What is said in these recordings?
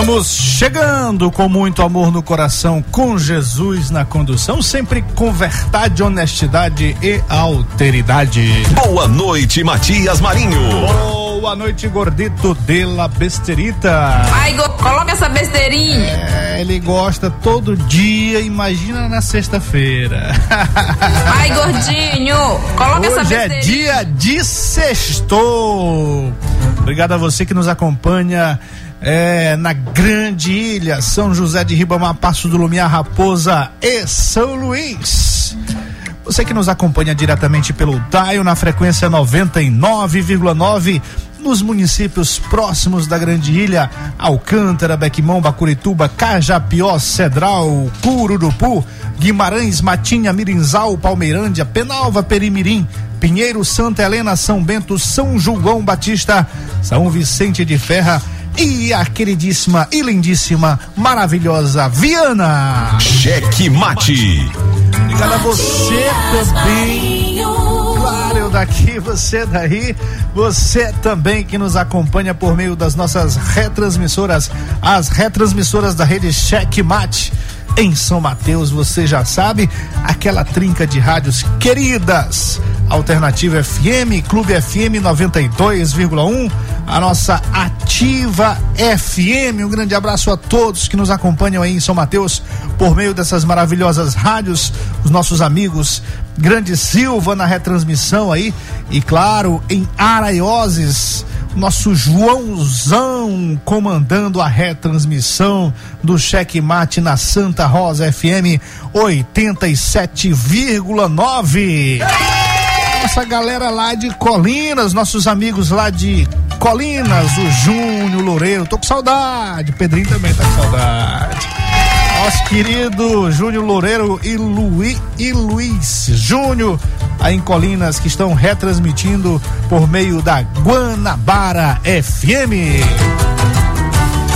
Estamos chegando com muito amor no coração, com Jesus na condução, sempre com verdade, honestidade e alteridade. Boa noite, Matias Marinho. Boa noite, gordito de la besterita. Ai, coloca essa besteirinha. É, ele gosta todo dia, imagina na sexta-feira. Ai, gordinho, coloca essa Hoje é besteirinha. dia de sextou. Obrigado a você que nos acompanha é, na Grande Ilha, São José de Ribamar, Passo do Lumiar, Raposa e São Luís. Você que nos acompanha diretamente pelo Daio na frequência 99,9 nos municípios próximos da Grande Ilha, Alcântara, Bequimão, Bacurituba, Cajapió, Cedral, Cururupu, Guimarães, Matinha, Mirinzal, Palmeirândia, Penalva, Perimirim, Pinheiro, Santa Helena, São Bento, São João Batista, São Vicente de Ferra e a queridíssima e lindíssima, maravilhosa Viana. Cheque Mate. Obrigado a você também. Claro, eu daqui, você daí, você também que nos acompanha por meio das nossas retransmissoras, as retransmissoras da rede Checkmate em São Mateus, você já sabe, aquela trinca de rádios queridas. Alternativa FM, Clube FM 92,1, a nossa Ativa FM. Um grande abraço a todos que nos acompanham aí em São Mateus por meio dessas maravilhosas rádios, os nossos amigos Grande Silva na retransmissão aí e claro, em Araioses, nosso Joãozão comandando a retransmissão do Checkmate na Santa Rosa FM 87,9. Nossa galera lá de Colinas, nossos amigos lá de Colinas, o Júnior Loureiro, tô com saudade, Pedrinho também tá com saudade. Nosso querido Júnior Loureiro e, Luí, e Luiz Júnior, aí em Colinas, que estão retransmitindo por meio da Guanabara FM.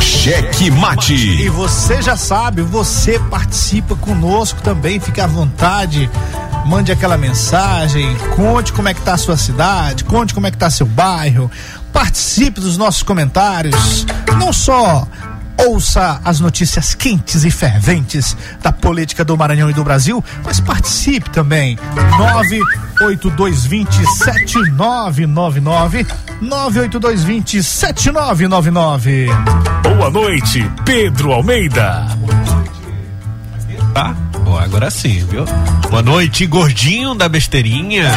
Cheque E Mate. você já sabe, você participa conosco também, fique à vontade. Mande aquela mensagem, conte como é que tá a sua cidade, conte como é que tá seu bairro, participe dos nossos comentários. Não só ouça as notícias quentes e ferventes da política do Maranhão e do Brasil, mas participe também. 98220 7999 98220 7999 Boa noite, Pedro Almeida. Tá? Ó, agora sim, viu? Boa noite, gordinho da besteirinha.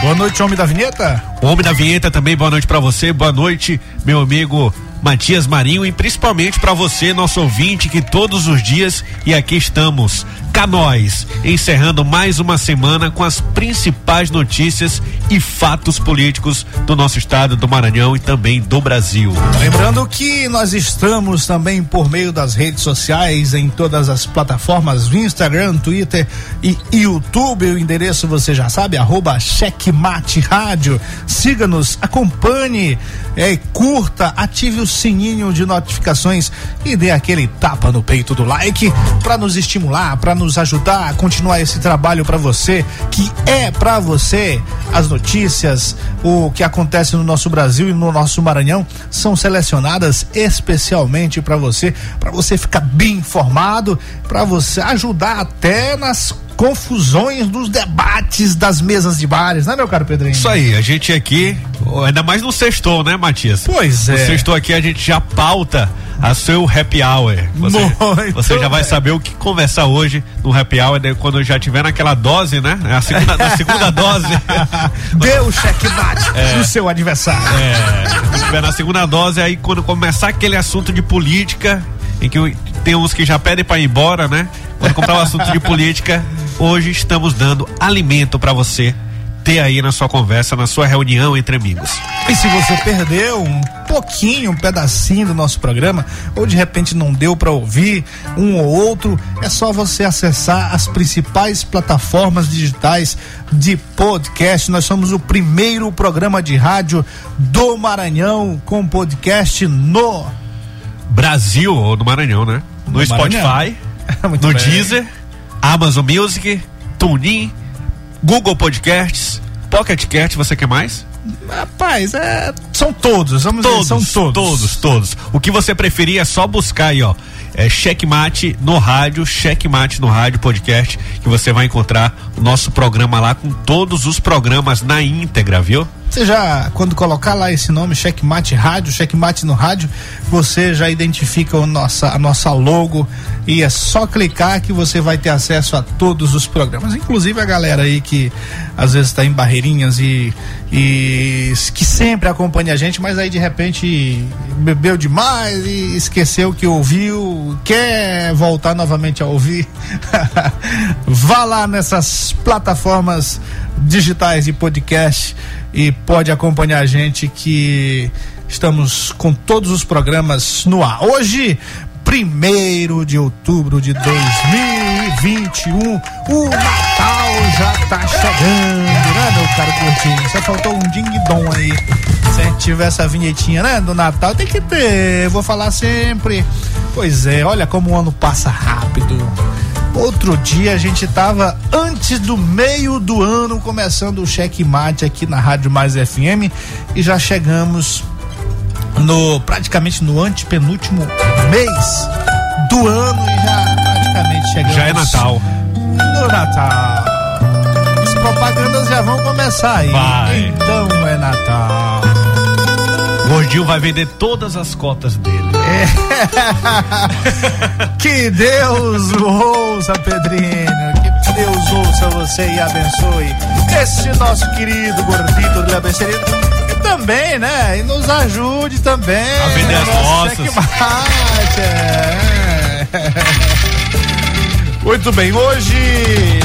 Boa noite, homem da vinheta. Homem da vinheta também, boa noite pra você. Boa noite, meu amigo Matias Marinho e principalmente pra você, nosso ouvinte, que todos os dias e aqui estamos Canóis, encerrando mais uma semana com as principais notícias e fatos políticos do nosso estado do Maranhão e também do Brasil. Lembrando que nós estamos também por meio das redes sociais em todas as plataformas, Instagram, Twitter e YouTube. O endereço você já sabe, arroba Checkmate Rádio. Siga-nos, acompanhe, é, curta, ative o sininho de notificações e dê aquele tapa no peito do like para nos estimular, para nos ajudar a continuar esse trabalho para você, que é para você. As notícias, o que acontece no nosso Brasil e no nosso Maranhão são selecionadas especialmente para você, para você ficar bem informado, para você ajudar até nas confusões dos debates das mesas de bares, né, meu caro Pedrinho? Isso aí, a gente aqui, ainda mais no sextou, né, Matias? Pois é. No sextou aqui a gente já pauta a seu happy hour. Você, você já vai saber o que conversar hoje no happy hour, quando já tiver naquela dose, né? A segunda, na segunda dose. Deu checkmate é, no seu adversário. É, quando tiver na segunda dose, aí quando começar aquele assunto de política, em que tem uns que já pedem para ir embora, né? Quando comprar o assunto de política, hoje estamos dando alimento para você ter aí na sua conversa, na sua reunião entre amigos. E se você perdeu um pouquinho, um pedacinho do nosso programa, ou de repente não deu para ouvir um ou outro, é só você acessar as principais plataformas digitais de podcast. Nós somos o primeiro programa de rádio do Maranhão com podcast no Brasil ou no Maranhão, né? No, no Spotify, no bem. Deezer, Amazon Music, TuneIn, Google Podcasts, Pocket Cast, você quer mais? Rapaz, é, são todos, vamos todos, dizer, são todos. Todos, todos. O que você preferir é só buscar aí, ó. É Checkmate no rádio, Checkmate no rádio podcast, que você vai encontrar o nosso programa lá com todos os programas na íntegra, viu? Você já, quando colocar lá esse nome, Checkmate Rádio, Checkmate no rádio, você já identifica o nossa, a nossa logo e é só clicar que você vai ter acesso a todos os programas. Inclusive a galera aí que às vezes está em barreirinhas e, e que sempre acompanha a gente, mas aí de repente bebeu demais e esqueceu que ouviu, quer voltar novamente a ouvir. Vá lá nessas plataformas digitais de podcast e pode acompanhar a gente que estamos com todos os programas no ar. Hoje, primeiro de outubro de 2021, o Natal já tá chegando, né, meu caro Curtinho? Só faltou um ding-dom aí. Se tiver essa vinhetinha, né, do Natal, tem que ter, vou falar sempre. Pois é, olha como o ano passa rápido. Outro dia a gente tava antes do meio do ano começando o checkmate aqui na Rádio Mais FM e já chegamos no praticamente no antepenúltimo mês do ano e já praticamente chegamos. Já é Natal. No Natal. As propagandas já vão começar aí. Vai. Então é Natal. O Gordinho vai vender todas as cotas dele. É. que Deus ouça, Pedrinho. Que Deus ouça você e abençoe esse nosso querido gordito do Abeceria. E também, né? E nos ajude também. A vender as nossas. É. Muito bem, hoje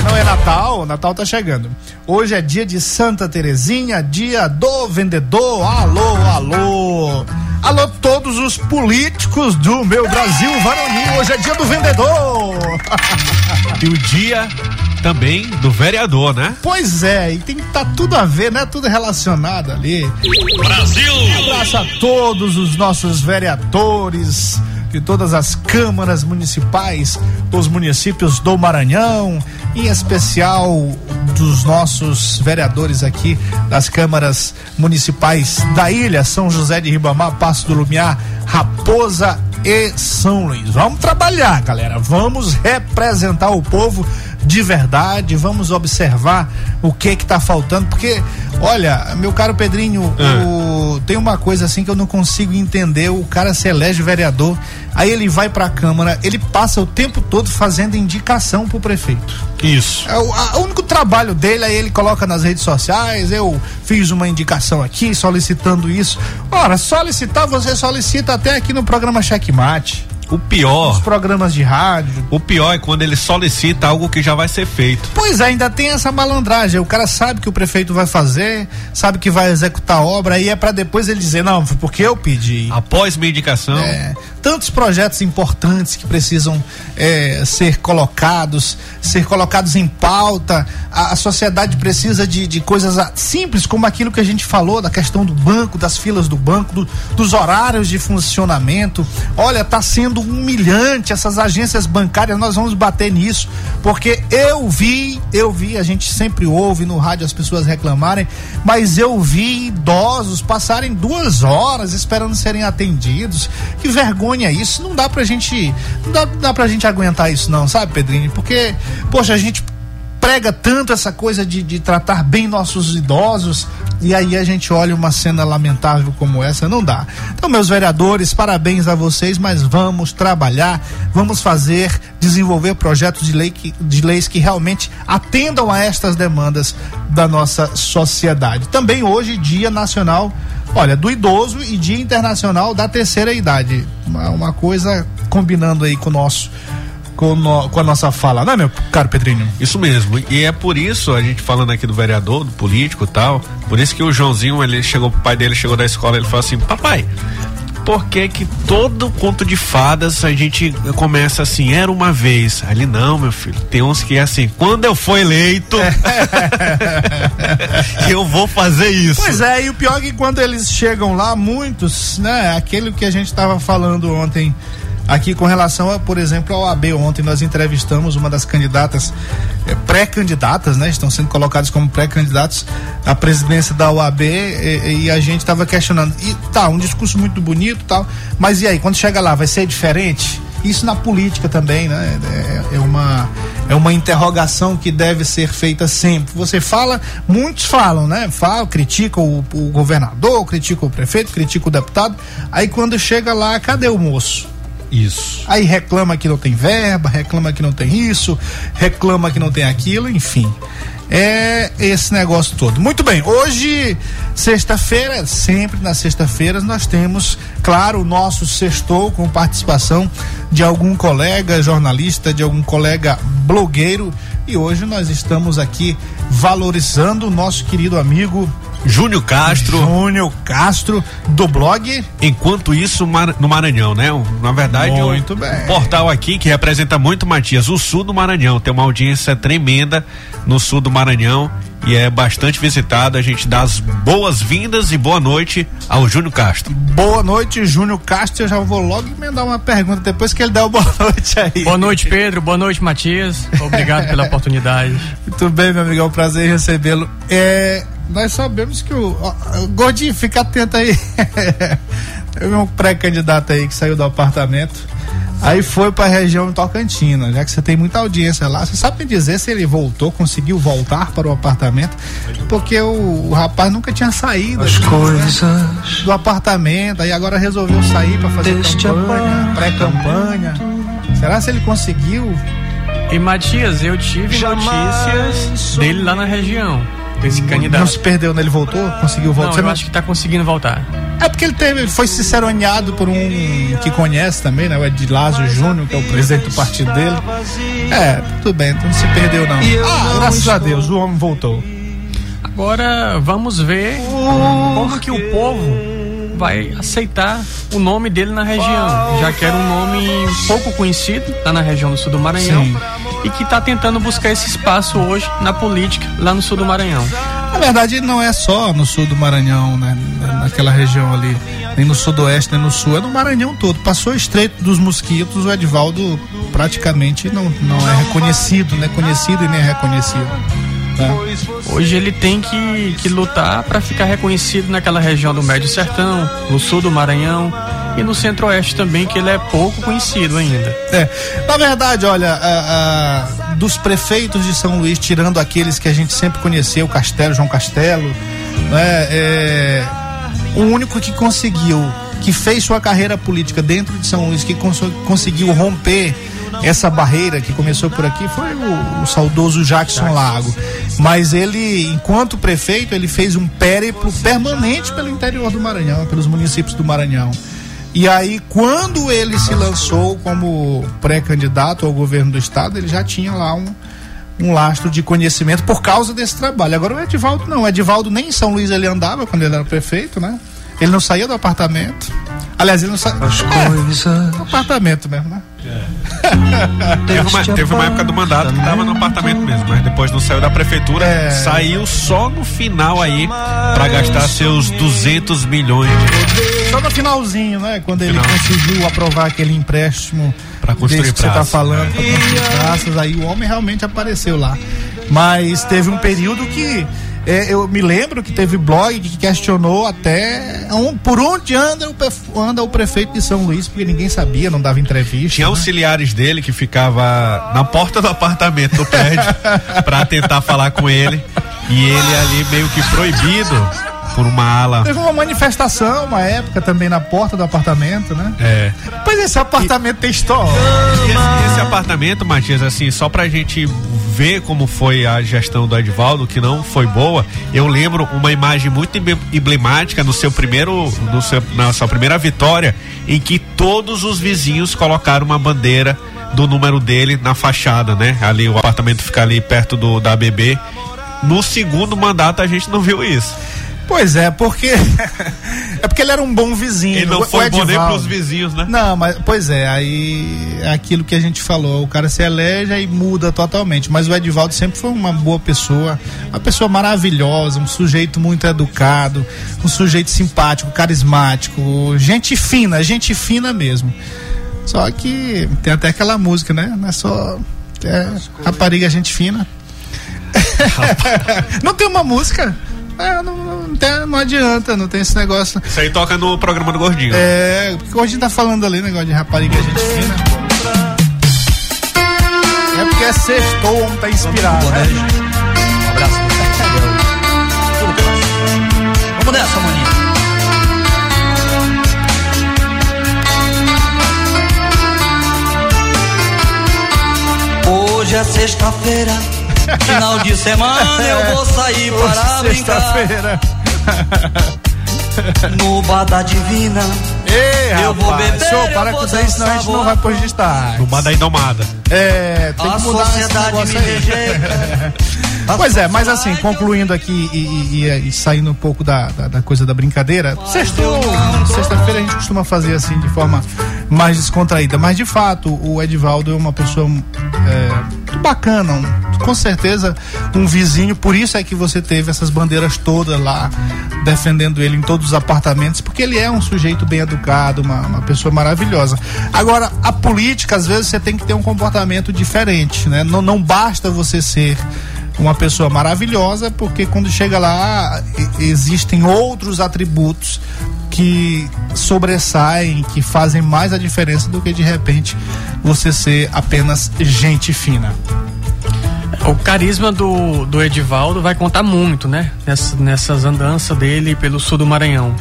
não é Natal, Natal tá chegando. Hoje é dia de Santa Terezinha, dia do vendedor. Alô, alô. Alô, todos os políticos do meu Brasil varonil. Hoje é dia do vendedor. e o dia também do vereador, né? Pois é, e tem que estar tá tudo a ver, né? Tudo relacionado ali. Brasil! Um abraço a todos os nossos vereadores de todas as câmaras municipais dos municípios do Maranhão, em especial dos nossos vereadores aqui das câmaras municipais da ilha, São José de Ribamar, Passo do Lumiar, Raposa e São Luís. Vamos trabalhar, galera. Vamos representar o povo de verdade, vamos observar o que que tá faltando, porque, olha, meu caro Pedrinho, é. o, tem uma coisa assim que eu não consigo entender, o cara se elege vereador, aí ele vai pra Câmara, ele passa o tempo todo fazendo indicação pro prefeito. Isso. É, o, a, o único trabalho dele aí ele coloca nas redes sociais, eu fiz uma indicação aqui, solicitando isso. Ora, solicitar, você solicita até aqui no programa Checkmate. O pior. Os programas de rádio. O pior é quando ele solicita algo que já vai ser feito. Pois é, ainda tem essa malandragem. O cara sabe que o prefeito vai fazer, sabe que vai executar a obra, e é para depois ele dizer, não, foi porque eu pedi. Após minha indicação. É, tantos projetos importantes que precisam é, ser colocados, ser colocados em pauta. A, a sociedade precisa de, de coisas simples, como aquilo que a gente falou, da questão do banco, das filas do banco, do, dos horários de funcionamento. Olha, está sendo humilhante essas agências bancárias, nós vamos bater nisso, porque eu vi, eu vi, a gente sempre ouve no rádio as pessoas reclamarem, mas eu vi idosos passarem duas horas esperando serem atendidos. Que vergonha isso, não dá pra gente, não dá, não dá pra gente aguentar isso não, sabe, Pedrinho? Porque, poxa, a gente prega tanto essa coisa de, de tratar bem nossos idosos e aí a gente olha uma cena lamentável como essa, não dá. Então, meus vereadores, parabéns a vocês, mas vamos trabalhar, vamos fazer, desenvolver projetos de, lei que, de leis que realmente atendam a estas demandas da nossa sociedade. Também hoje, Dia Nacional, olha, do Idoso e Dia Internacional da Terceira Idade. Uma, uma coisa combinando aí com o nosso com, no, com a nossa fala, não é, meu caro Pedrinho? Isso mesmo. E é por isso, a gente falando aqui do vereador, do político e tal, por isso que o Joãozinho, ele chegou, o pai dele chegou da escola, ele falou assim: Papai, por que que todo conto de fadas a gente começa assim, era uma vez. Ali não, meu filho, tem uns que é assim, quando eu for eleito, eu vou fazer isso. Pois é, e o pior é que quando eles chegam lá, muitos, né, aquele que a gente estava falando ontem, Aqui com relação, a, por exemplo, ao AB, ontem nós entrevistamos uma das candidatas, é, pré-candidatas, né? Estão sendo colocados como pré-candidatos à presidência da OAB e, e a gente estava questionando. E tá, um discurso muito bonito tal, mas e aí, quando chega lá, vai ser diferente? Isso na política também, né? É, é, uma, é uma interrogação que deve ser feita sempre. Você fala, muitos falam, né? Falam, criticam o, o governador, criticam o prefeito, criticam o deputado. Aí quando chega lá, cadê o moço? Isso. Aí reclama que não tem verba, reclama que não tem isso, reclama que não tem aquilo, enfim. É esse negócio todo. Muito bem, hoje, sexta-feira, sempre nas sexta-feiras, nós temos, claro, o nosso sextou com participação de algum colega jornalista, de algum colega blogueiro. E hoje nós estamos aqui valorizando o nosso querido amigo Júnior Castro. Júnior Castro, do blog. Enquanto isso, no Maranhão, né? Na verdade, muito um, bem. um portal aqui que representa muito, Matias, o sul do Maranhão. Tem uma audiência tremenda no sul do Maranhão e é bastante visitado. A gente dá as boas-vindas e boa noite ao Júnior Castro. Boa noite, Júnior Castro. Eu já vou logo emendar uma pergunta depois que ele der o boa noite aí. Boa noite, Pedro. Boa noite, Matias. Obrigado pela oportunidade. Muito bem, meu amigo. É um prazer recebê-lo. É, nós sabemos que o. Ó, Gordinho, fica atento aí. Teve um pré-candidato aí que saiu do apartamento. Aí foi para a região Tocantina, já que você tem muita audiência lá. Você sabe me dizer se ele voltou, conseguiu voltar para o apartamento? Porque o, o rapaz nunca tinha saído As coisas né? do apartamento, aí agora resolveu sair para fazer campanha, pré-campanha. Será se ele conseguiu? E Matias, eu tive notícias dele lá na região esse candidato. Não se perdeu, né? Ele voltou? Conseguiu voltar? Não, eu acho que tá conseguindo voltar. É porque ele teve, ele foi ciceroneado por um que conhece também, né? O Edilásio Júnior, que é o presidente do partido dele. É, tudo bem, então não se perdeu não. Ah, graças a Deus, o homem voltou. Agora vamos ver como que o povo vai aceitar o nome dele na região, já que era um nome pouco conhecido lá na região do sul do Maranhão Sim. E que está tentando buscar esse espaço hoje na política lá no sul do Maranhão. Na verdade, não é só no sul do Maranhão, né? Naquela região ali, nem no sudoeste, nem no sul, é no Maranhão todo. Passou Estreito dos Mosquitos, o Edvaldo praticamente não, não é reconhecido, não é conhecido e nem é reconhecido. Tá? Hoje ele tem que, que lutar para ficar reconhecido naquela região do Médio Sertão, no sul do Maranhão e no centro-oeste também, que ele é pouco conhecido ainda. É, na verdade, olha, a, a, dos prefeitos de São Luís, tirando aqueles que a gente sempre conheceu, Castelo, João Castelo, né, é, o único que conseguiu, que fez sua carreira política dentro de São Luís, que cons conseguiu romper essa barreira que começou por aqui foi o, o saudoso Jackson Lago. Mas ele, enquanto prefeito, ele fez um périplo permanente pelo interior do Maranhão, pelos municípios do Maranhão. E aí, quando ele se lançou como pré-candidato ao governo do estado, ele já tinha lá um, um lastro de conhecimento por causa desse trabalho. Agora o Edivaldo não, o Edivaldo nem em São Luís ele andava quando ele era prefeito, né? Ele não saía do apartamento. Aliás, ele não saía. É, do apartamento mesmo, né? Teve, uma, teve uma época do mandato que tava no apartamento mesmo, mas depois não saiu da prefeitura, é. saiu só no final aí para gastar seus 200 milhões. Só no finalzinho, né? Quando ele conseguiu aprovar aquele empréstimo para construir que você tá falando, pra construir praças, aí o homem realmente apareceu lá. Mas teve um período que é, eu me lembro que teve blog que questionou até um, por onde anda o, anda o prefeito de São Luís, porque ninguém sabia, não dava entrevista. Tinha né? auxiliares dele que ficava na porta do apartamento do prédio para tentar falar com ele. E ele ali meio que proibido por uma ala. Teve uma manifestação, uma época também na porta do apartamento, né? É. Pois esse apartamento e... tem história. Esse, esse, apartamento, Matias, assim, só pra gente ver como foi a gestão do Edvaldo, que não foi boa, eu lembro uma imagem muito emblemática no seu primeiro, no seu, na sua primeira vitória, em que todos os vizinhos colocaram uma bandeira do número dele na fachada, né? Ali o apartamento fica ali perto do da ABB. No segundo mandato a gente não viu isso. Pois é, porque. é porque ele era um bom vizinho. Ele não foi bom nem pros vizinhos, né? Não, mas, pois é, aí é aquilo que a gente falou. O cara se elege e muda totalmente. Mas o Edivaldo sempre foi uma boa pessoa, uma pessoa maravilhosa, um sujeito muito educado, um sujeito simpático, carismático, gente fina, gente fina mesmo. Só que tem até aquela música, né? Não é só. É, rapariga, gente fina. não tem uma música? É, não, não, tem, não, adianta, não tem esse negócio. Isso aí toca no programa do Gordinho. É, o que o Gordinho tá falando ali, negócio de rapariga, gente fina. É porque é sextou, o homem tá inspirado. Né? Um abraço. Vamos nessa, maninho. Hoje é sexta-feira Final de semana eu vou sair Hoje para brincar. No bar da divina. Ei, eu rapaz, vou beber, senhor, para com isso, senão a gente não vai pro registrar. No bar da indomada. É, tem a que mudar sociedade esse me rejeita. Pois é, mas assim, concluindo aqui e, e, e saindo um pouco da, da, da, coisa da brincadeira, sexta-feira a gente costuma fazer assim de forma mais descontraída, mas de fato o Edivaldo é uma pessoa é, muito bacana, um, com certeza um vizinho, por isso é que você teve essas bandeiras todas lá defendendo ele em todos os apartamentos, porque ele é um sujeito bem educado, uma, uma pessoa maravilhosa. Agora, a política, às vezes, você tem que ter um comportamento diferente, né? Não, não basta você ser uma pessoa maravilhosa, porque quando chega lá existem outros atributos que sobressaem, que fazem mais a diferença do que de repente você ser apenas gente fina. O carisma do, do Edivaldo vai contar muito, né? Nessas, nessas andanças dele pelo sul do Maranhão.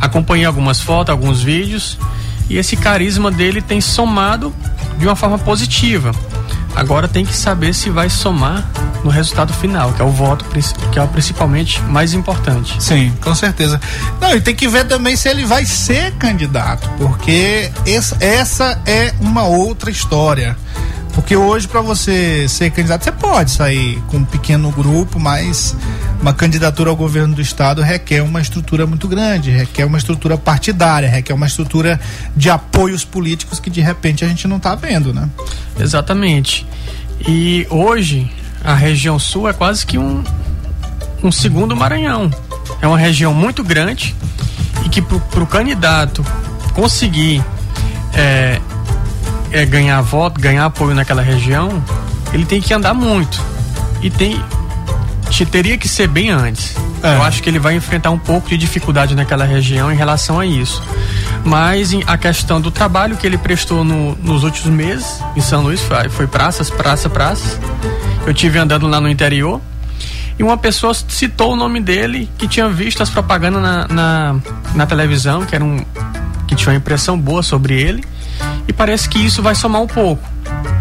Acompanhei algumas fotos, alguns vídeos, e esse carisma dele tem somado de uma forma positiva. Agora tem que saber se vai somar no resultado final, que é o voto, que é o principalmente mais importante. Sim, com certeza. Não, e tem que ver também se ele vai ser candidato, porque essa, é uma outra história. Porque hoje, para você ser candidato, você pode sair com um pequeno grupo, mas uma candidatura ao governo do estado requer uma estrutura muito grande, requer uma estrutura partidária, requer uma estrutura de apoios políticos que de repente a gente não está vendo, né? Exatamente. E hoje a região sul é quase que um, um segundo Maranhão. É uma região muito grande e que para o candidato conseguir é, é, ganhar voto, ganhar apoio naquela região, ele tem que andar muito. E tem. Teria que ser bem antes. É. Eu acho que ele vai enfrentar um pouco de dificuldade naquela região em relação a isso. Mas a questão do trabalho que ele prestou no, nos últimos meses em São Luís foi, foi praças, praça, praças. Eu tive andando lá no interior e uma pessoa citou o nome dele que tinha visto as propagandas na, na, na televisão, que era um que tinha uma impressão boa sobre ele e parece que isso vai somar um pouco.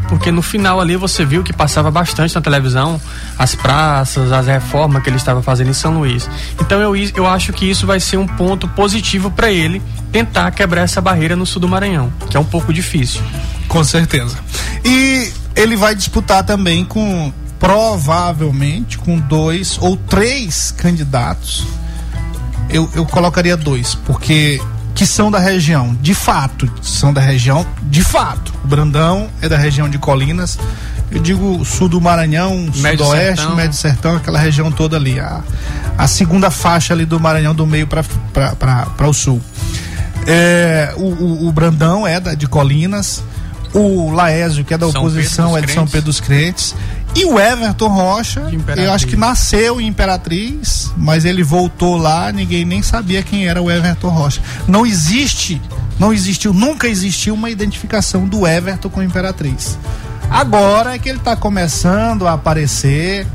Porque no final ali você viu que passava bastante na televisão as praças, as reformas que ele estava fazendo em São Luís. Então eu, eu acho que isso vai ser um ponto positivo para ele tentar quebrar essa barreira no sul do Maranhão, que é um pouco difícil. Com certeza. E ele vai disputar também com provavelmente com dois ou três candidatos. Eu, eu colocaria dois, porque que são da região, de fato, são da região, de fato. O Brandão é da região de Colinas. Eu digo sul do Maranhão, médio sudoeste, sertão. médio sertão, aquela região toda ali. A, a segunda faixa ali do Maranhão, do meio para o sul. É, o, o, o, Brandão é da, de Colinas. O Laésio, que é da São oposição, é de São Pedro dos Crentes. E o Everton Rocha, eu acho que nasceu em Imperatriz, mas ele voltou lá, ninguém nem sabia quem era o Everton Rocha. Não existe, não existiu, nunca existiu uma identificação do Everton com Imperatriz. Agora é que ele está começando a aparecer,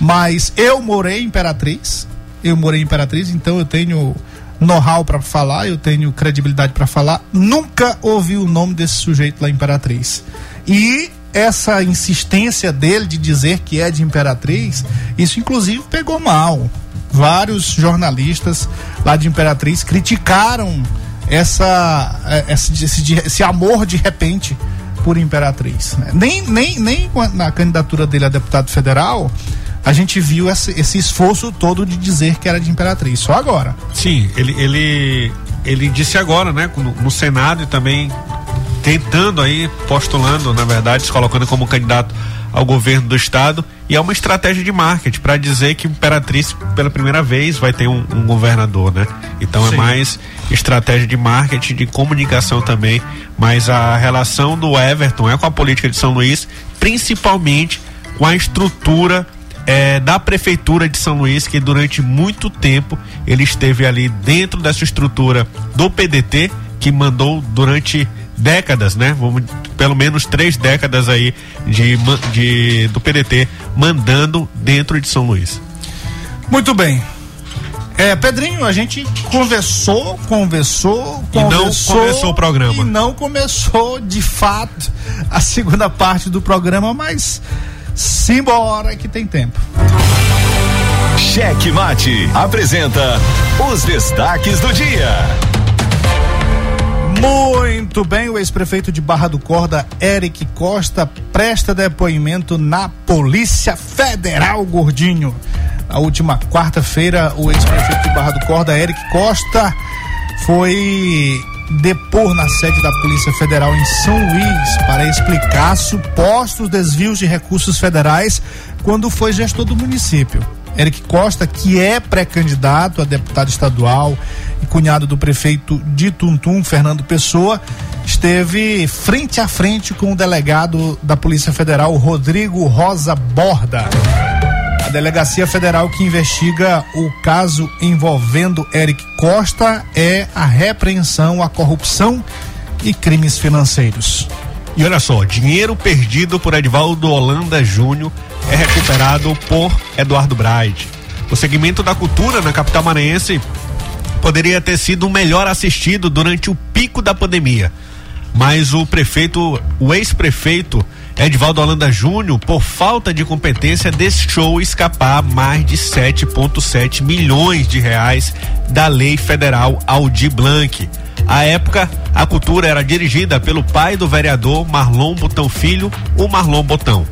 mas eu morei em Imperatriz, eu morei em Imperatriz, então eu tenho know-how para falar, eu tenho credibilidade para falar. Nunca ouvi o nome desse sujeito lá em Imperatriz. E essa insistência dele de dizer que é de Imperatriz, isso inclusive pegou mal. Vários jornalistas lá de Imperatriz criticaram essa, é, esse, esse, esse amor de repente por Imperatriz. Né? Nem, nem, nem na candidatura dele a deputado federal a gente viu esse, esse, esforço todo de dizer que era de Imperatriz. Só agora. Sim, ele, ele, ele disse agora, né, no, no Senado e também tentando aí, postulando, na verdade, se colocando como candidato ao governo do estado e é uma estratégia de marketing para dizer que Imperatriz pela primeira vez vai ter um, um governador, né? Então é Sim. é mais estratégia de marketing, de comunicação também, mas a relação do Everton é com a política de São Luís, principalmente com a estrutura é, da prefeitura de São Luís, que durante muito tempo ele esteve ali dentro dessa estrutura do PDT, que mandou durante décadas, né? Vamos, pelo menos três décadas aí de, de, do PDT mandando dentro de São Luís. Muito bem. É, Pedrinho, a gente conversou, conversou, conversou. E não começou o programa. E não começou, de fato, a segunda parte do programa, mas simbora que tem tempo. Cheque Mate apresenta os destaques do dia. Muito bem, o ex-prefeito de Barra do Corda, Eric Costa, presta depoimento na Polícia Federal, gordinho. Na última quarta-feira, o ex-prefeito de Barra do Corda, Eric Costa, foi depor na sede da Polícia Federal em São Luís para explicar supostos desvios de recursos federais quando foi gestor do município. Eric Costa, que é pré-candidato a deputado estadual cunhado do prefeito de Tuntum, Fernando Pessoa, esteve frente a frente com o delegado da Polícia Federal, Rodrigo Rosa Borda. A delegacia federal que investiga o caso envolvendo Eric Costa é a repreensão à corrupção e crimes financeiros. E olha só, dinheiro perdido por Edvaldo Holanda Júnior é recuperado por Eduardo Braide. O segmento da cultura na capital maranhense poderia ter sido melhor assistido durante o pico da pandemia. Mas o prefeito, o ex-prefeito Edvaldo Holanda Júnior, por falta de competência, deixou escapar mais de 7,7 milhões de reais da lei federal Aldir Blanc. À época, a cultura era dirigida pelo pai do vereador Marlon Botão Filho, o Marlon Botão.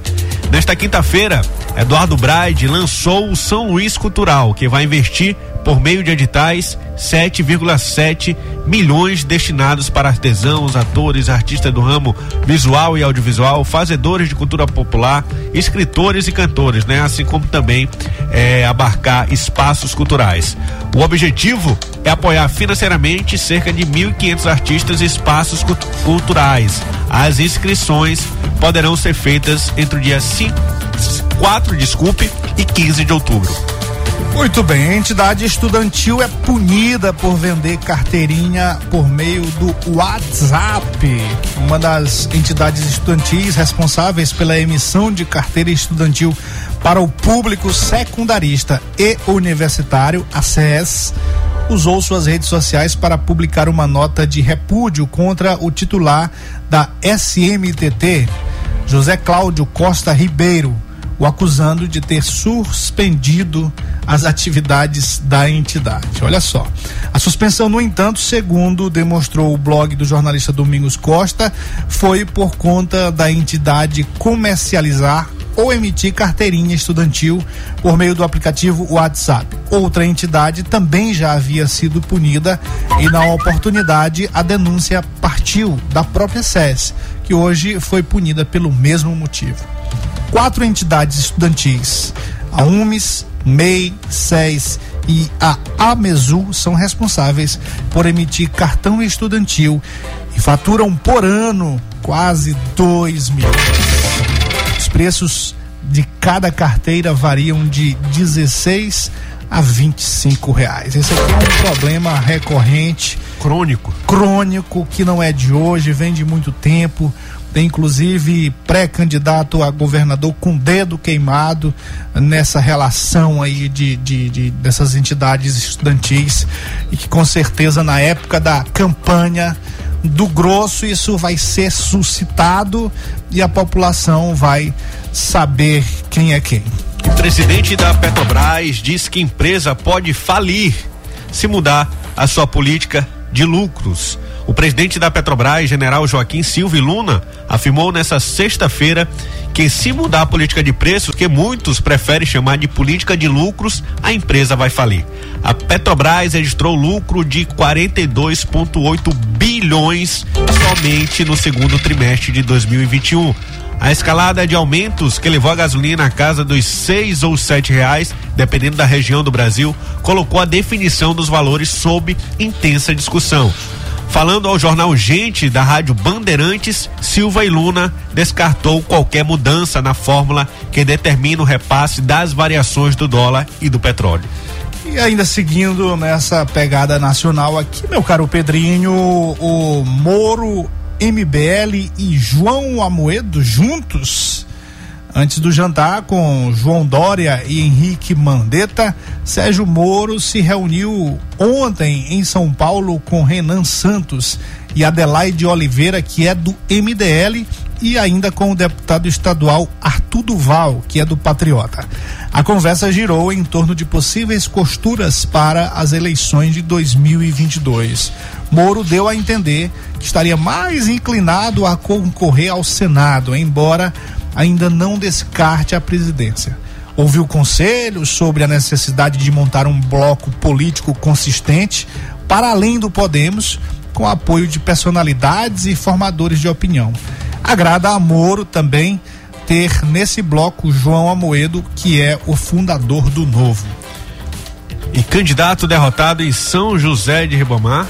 Nesta quinta-feira, Eduardo Braide lançou o São Luís Cultural, que vai investir por meio de editais 7,7 milhões destinados para artesãos, atores, artistas do ramo visual e audiovisual, fazedores de cultura popular, escritores e cantores, né? Assim como também é, abarcar espaços culturais. O objetivo é apoiar financeiramente cerca de 1.500 artistas e espaços culturais. As inscrições poderão ser feitas entre o dia 5, 4, desculpe, e 15 de outubro. Muito bem, a entidade estudantil é punida por vender carteirinha por meio do WhatsApp. Uma das entidades estudantis responsáveis pela emissão de carteira estudantil para o público secundarista e universitário, a CES, usou suas redes sociais para publicar uma nota de repúdio contra o titular da SMTT, José Cláudio Costa Ribeiro, o acusando de ter suspendido as atividades da entidade. Olha só. A suspensão, no entanto, segundo demonstrou o blog do jornalista Domingos Costa, foi por conta da entidade comercializar ou emitir carteirinha estudantil por meio do aplicativo WhatsApp. Outra entidade também já havia sido punida e, na oportunidade, a denúncia partiu da própria SES, que hoje foi punida pelo mesmo motivo quatro entidades estudantis, a UMES, MEI, SES e a AMESU são responsáveis por emitir cartão estudantil e faturam por ano quase 2 milhões. Os preços de cada carteira variam de 16 a 25 reais. Esse aqui é um problema recorrente, crônico, crônico que não é de hoje, vem de muito tempo tem inclusive pré-candidato a governador com dedo queimado nessa relação aí de, de, de, dessas entidades estudantis e que com certeza na época da campanha do grosso isso vai ser suscitado e a população vai saber quem é quem. O presidente da Petrobras diz que empresa pode falir se mudar a sua política de lucros. O presidente da Petrobras, general Joaquim Silva Luna, afirmou nesta sexta-feira que se mudar a política de preços, que muitos preferem chamar de política de lucros, a empresa vai falir. A Petrobras registrou lucro de 42,8 bilhões somente no segundo trimestre de 2021. A escalada de aumentos que levou a gasolina à casa dos seis ou sete reais, dependendo da região do Brasil, colocou a definição dos valores sob intensa discussão. Falando ao jornal Gente da Rádio Bandeirantes, Silva e Luna descartou qualquer mudança na fórmula que determina o repasse das variações do dólar e do petróleo. E ainda seguindo nessa pegada nacional aqui, meu caro Pedrinho, o Moro, MBL e João Amoedo juntos Antes do jantar com João Dória e Henrique Mandetta, Sérgio Moro se reuniu ontem em São Paulo com Renan Santos e Adelaide Oliveira, que é do MDL, e ainda com o deputado estadual Arthur Duval, que é do Patriota. A conversa girou em torno de possíveis costuras para as eleições de 2022. Moro deu a entender que estaria mais inclinado a concorrer ao Senado, embora ainda não descarte a presidência. Ouviu conselhos sobre a necessidade de montar um bloco político consistente para além do Podemos, com apoio de personalidades e formadores de opinião. Agrada a Moro também ter nesse bloco João Amoedo, que é o fundador do Novo. E candidato derrotado em São José de Ribamar,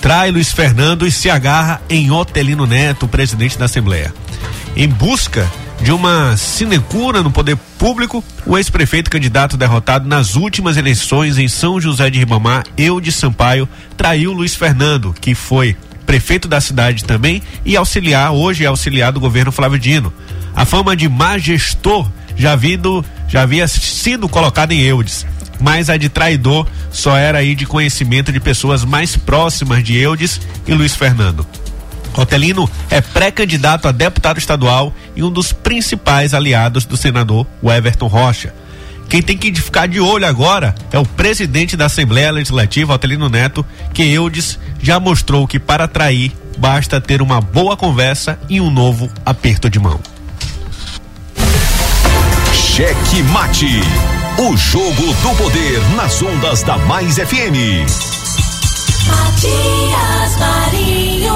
trai Luiz Fernando e se agarra em Otelino Neto, presidente da Assembleia. Em busca de uma sinecura no poder público, o ex-prefeito candidato derrotado nas últimas eleições em São José de Ribamar, de Sampaio, traiu Luiz Fernando, que foi prefeito da cidade também e auxiliar, hoje é auxiliar do governo Flávio Dino. A fama de majestor já, vindo, já havia sido colocada em Eudes, mas a de traidor só era aí de conhecimento de pessoas mais próximas de Eudes e Luiz Fernando. Otelino é pré-candidato a deputado estadual e um dos principais aliados do senador Everton Rocha. Quem tem que ficar de olho agora é o presidente da Assembleia Legislativa, Otelino Neto, que Eudes já mostrou que para atrair basta ter uma boa conversa e um novo aperto de mão. Cheque Mate. O jogo do poder nas ondas da Mais FM. Matias Marinho.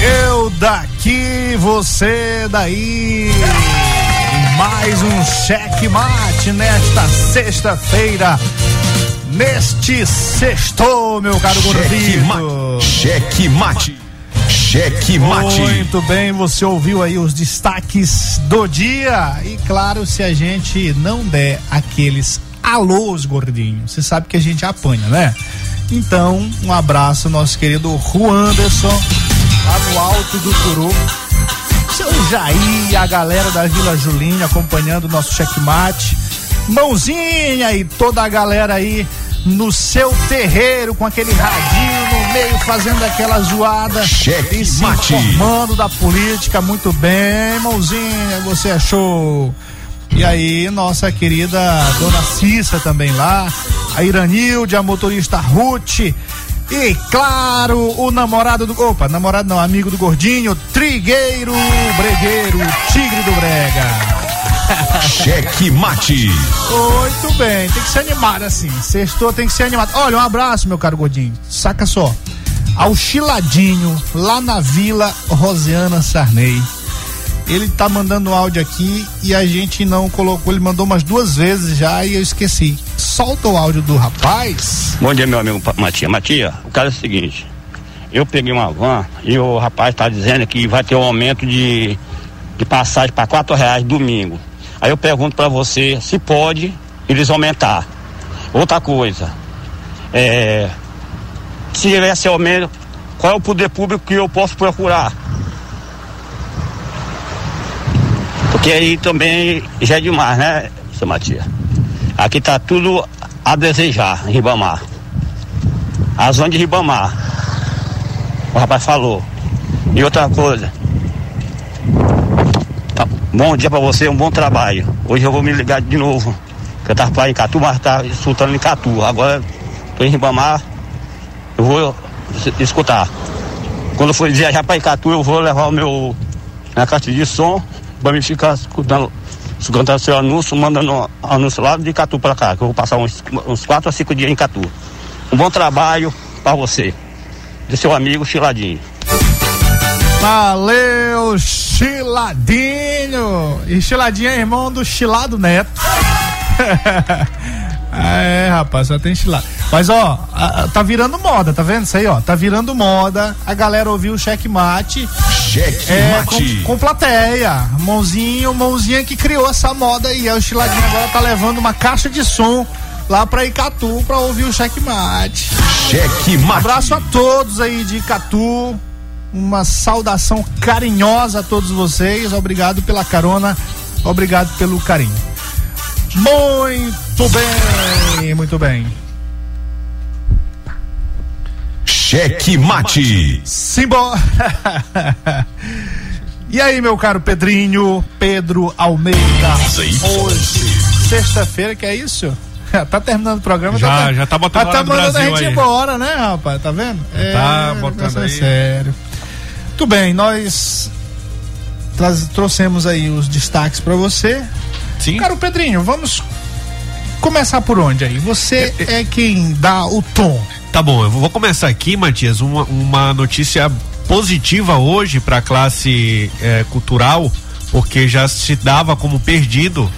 Eu daqui, você daí. Mais um cheque mate nesta sexta-feira. Neste sexto, meu caro gordinho. Cheque mate. Cheque mate. Muito bem, você ouviu aí os destaques do dia. E claro, se a gente não der aqueles alôs, gordinho, você sabe que a gente apanha, né? Então, um abraço, nosso querido Juanderson lá no alto do Turu. Seu Jair, a galera da Vila Julinha acompanhando o nosso checkmate. Mãozinha e toda a galera aí no seu terreiro com aquele radinho no meio fazendo aquela zoada Cheque se mate. informando da política muito bem, mãozinha, você achou? E aí, nossa querida dona Cissa também lá, a Iranilde, a motorista Ruth. E claro, o namorado do. Opa, namorado não, amigo do gordinho, Trigueiro Bregueiro, Tigre do Brega. Cheque mate. Muito bem, tem que ser animado assim. Sextou tem que ser animado. Olha, um abraço, meu caro gordinho. Saca só. Ao Chiladinho, lá na Vila Rosiana Sarney. Ele tá mandando um áudio aqui e a gente não colocou. Ele mandou umas duas vezes já e eu esqueci. Solta o áudio do rapaz. Bom dia, meu amigo Matias. Matias, o caso é o seguinte: eu peguei uma van e o rapaz está dizendo que vai ter um aumento de, de passagem para quatro reais domingo. Aí eu pergunto para você se pode eles aumentar. Outra coisa, é, se esse aumento, qual é o poder público que eu posso procurar? Porque aí também já é demais, né, seu Matias? Aqui tá tudo a desejar em Ribamar. A zona de Ribamar. O rapaz falou. E outra coisa. Bom dia pra você, um bom trabalho. Hoje eu vou me ligar de novo. Que eu tava pra em Catu, mas tá escutando em Catu. Agora tô em Ribamar. Eu vou es- escutar. Quando for viajar pra Icatu, eu vou levar o meu minha caixa de som pra me ficar escutando, escutando seu anúncio, mandando anúncio lá de Icatu pra cá, que eu vou passar uns, uns quatro a cinco dias em Icatu. Um bom trabalho pra você. De seu amigo Chiladinho. Valeu, Chiladinho! E Chiladinho é irmão do Chilado Neto. Ah, é, rapaz, só tem chilado. Mas ó, tá virando moda, tá vendo isso aí, ó? Tá virando moda. A galera ouviu o checkmate. Cheque É, com, com plateia. Mãozinho, mãozinha que criou essa moda aí. O Chiladinho agora tá levando uma caixa de som lá pra Icatu pra ouvir o checkmate. Cheque mate. Abraço a todos aí de Icatu. Uma saudação carinhosa a todos vocês. Obrigado pela carona. Obrigado pelo carinho. Muito bem, muito bem. Cheque mate. Simbora. E aí, meu caro Pedrinho, Pedro Almeida. Hoje, sexta-feira, que é isso? Tá terminando o programa, Já- tá, já tá botando tá hora do mandando a gente aí. embora, né, rapaz? Tá vendo? É, Tá o botando é aí. sério. Tudo bem, nós trouxemos aí os destaques pra você. Sim. Caro Pedrinho, vamos começar por onde aí? Você é quem dá o tom. Tá bom, eu vou começar aqui, Matias, uma, uma notícia positiva hoje para a classe eh, cultural, porque já se dava como perdido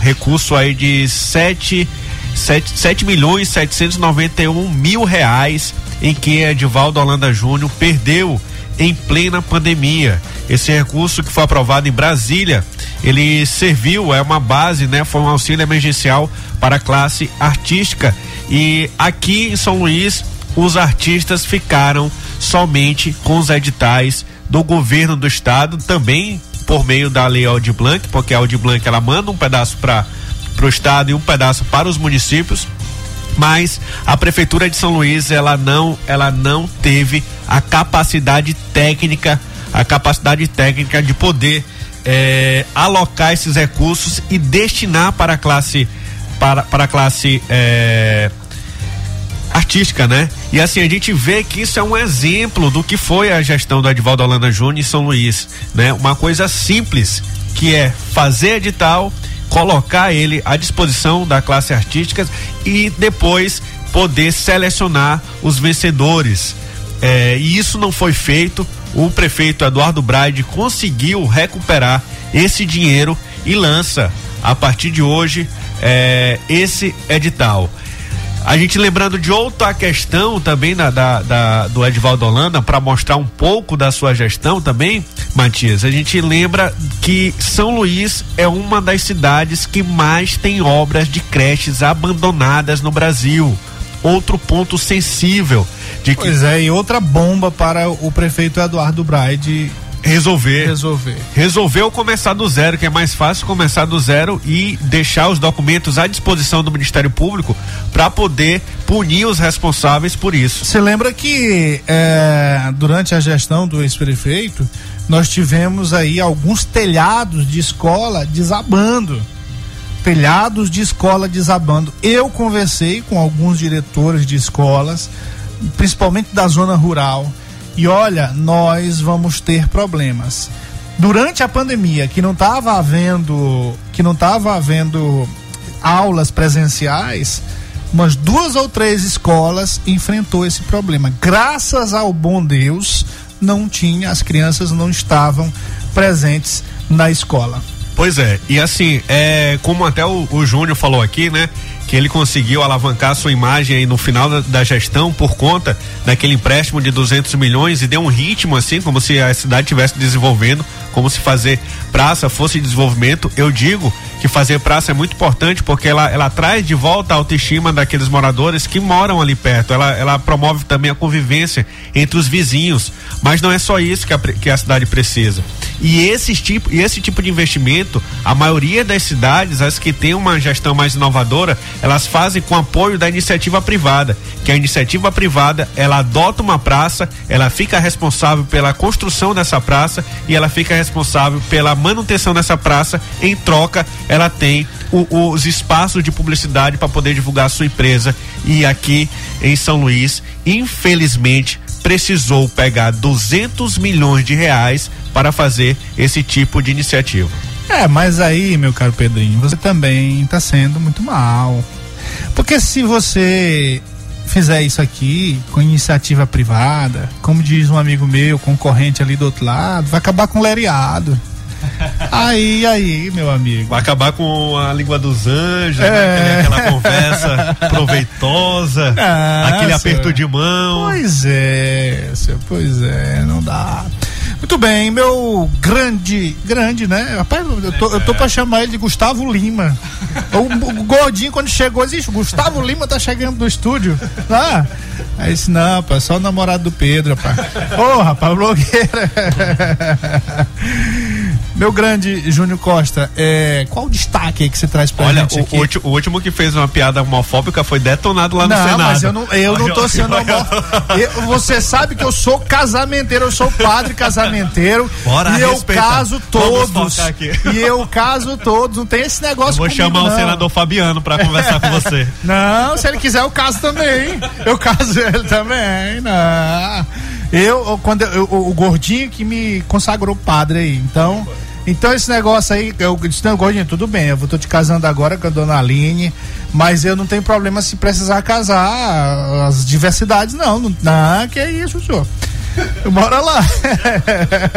recurso aí de 7, 7, 7 milhões 791 mil reais em que Edivaldo Holanda Júnior perdeu em plena pandemia. Esse recurso que foi aprovado em Brasília, ele serviu, é uma base, né? Foi um auxílio emergencial para a classe artística. E aqui em São Luís, os artistas ficaram somente com os editais do governo do estado, também por meio da lei Aldir Blanc, porque a Aldir Blanc ela manda um pedaço para o estado e um pedaço para os municípios mas a prefeitura de São Luís ela não ela não teve a capacidade técnica a capacidade técnica de poder eh, alocar esses recursos e destinar para a classe para, para a classe eh, artística, né? E assim, a gente vê que isso é um exemplo do que foi a gestão do Edivaldo Holanda Júnior em São Luís, né? Uma coisa simples, que é fazer edital, colocar ele à disposição da classe artística e depois poder selecionar os vencedores. É, e isso não foi feito. O prefeito Eduardo Braide conseguiu recuperar esse dinheiro e lança a partir de hoje é, esse edital. A gente lembrando de outra questão também da, da, da- do Edvaldo Holanda, para mostrar um pouco da sua gestão também, Matias, a gente lembra que São Luís é uma das cidades que mais tem obras de creches abandonadas no Brasil. Outro ponto sensível de que Pois é, e outra bomba para o prefeito Eduardo Braide resolver. Resolver. Resolver ou começar do zero, que é mais fácil começar do zero e deixar os documentos à disposição do Ministério Público para poder punir os responsáveis por isso. Você lembra que é, durante a gestão do ex-prefeito, nós tivemos aí alguns telhados de escola desabando. Telhados de escola desabando. Eu conversei com alguns diretores de escolas, principalmente da zona rural, e olha, nós vamos ter problemas. Durante a pandemia, que não estava havendo, que não estava havendo aulas presenciais, umas duas ou três escolas enfrentou esse problema. Graças ao bom Deus, não tinha, as crianças não estavam presentes na escola. Pois é, e assim, é, como até o, o Júnior falou aqui, né? Que ele conseguiu alavancar sua imagem aí no final da, da, gestão por conta daquele empréstimo de 200 milhões e deu um ritmo assim, como se a cidade estivesse desenvolvendo, como se fazer praça fosse desenvolvimento. Eu digo que fazer praça é muito importante porque ela, ela traz de volta a autoestima daqueles moradores que moram ali perto. Ela, ela promove também a convivência entre os vizinhos. Mas não é só isso que a, que a cidade precisa. E esse tipo, e esse tipo de investimento, a maioria das cidades, as que têm uma gestão mais inovadora, elas fazem com apoio da iniciativa privada. Que a iniciativa privada, ela adota uma praça, ela fica responsável pela construção dessa praça e ela fica responsável pela manutenção dessa praça. Em troca, ela tem o, os espaços de publicidade para poder divulgar a sua empresa. E aqui em São Luís, infelizmente, precisou pegar 200 milhões de reais para fazer esse tipo de iniciativa. É, mas aí, meu caro Pedrinho, você também está sendo muito mal. Porque se você fizer isso aqui com iniciativa privada, como diz um amigo meu, concorrente ali do outro lado, vai acabar com o lereado. Aí, aí, meu amigo. Vai acabar com a língua dos anjos, é. né? aquela conversa proveitosa, Nossa. aquele aperto de mão. Pois é, pois é, não dá. Muito bem, meu grande, grande, né? Rapaz, eu tô, eu tô pra chamar ele de Gustavo Lima. O, o gordinho, quando chegou, existe. Gustavo Lima tá chegando do estúdio. Ah, aí disse, não, rapaz, só o namorado do Pedro, rapaz. Ô, oh, rapaz, blogueira. Meu grande Júnior Costa, é, qual o destaque que você traz pra Olha, gente o, aqui? O, último que fez uma piada homofóbica foi detonado lá no não, Senado. Mas eu não, eu não tô sendo homofóbico. Você sabe que eu sou casamenteiro, eu sou padre casamenteiro. Bora, e eu caso todos. E eu caso todos. Não tem esse negócio eu Vou comigo, chamar não. o senador Fabiano pra conversar com você. Não, se ele quiser, eu caso também. Eu caso ele também. Não. Eu, quando eu, o, o gordinho que me consagrou padre aí. Então. Então esse negócio aí, eu disse, não, Gordinho, tudo bem, eu tô te casando agora com a dona Aline, mas eu não tenho problema se precisar casar as diversidades, não. Não, não que é isso, senhor. Bora lá.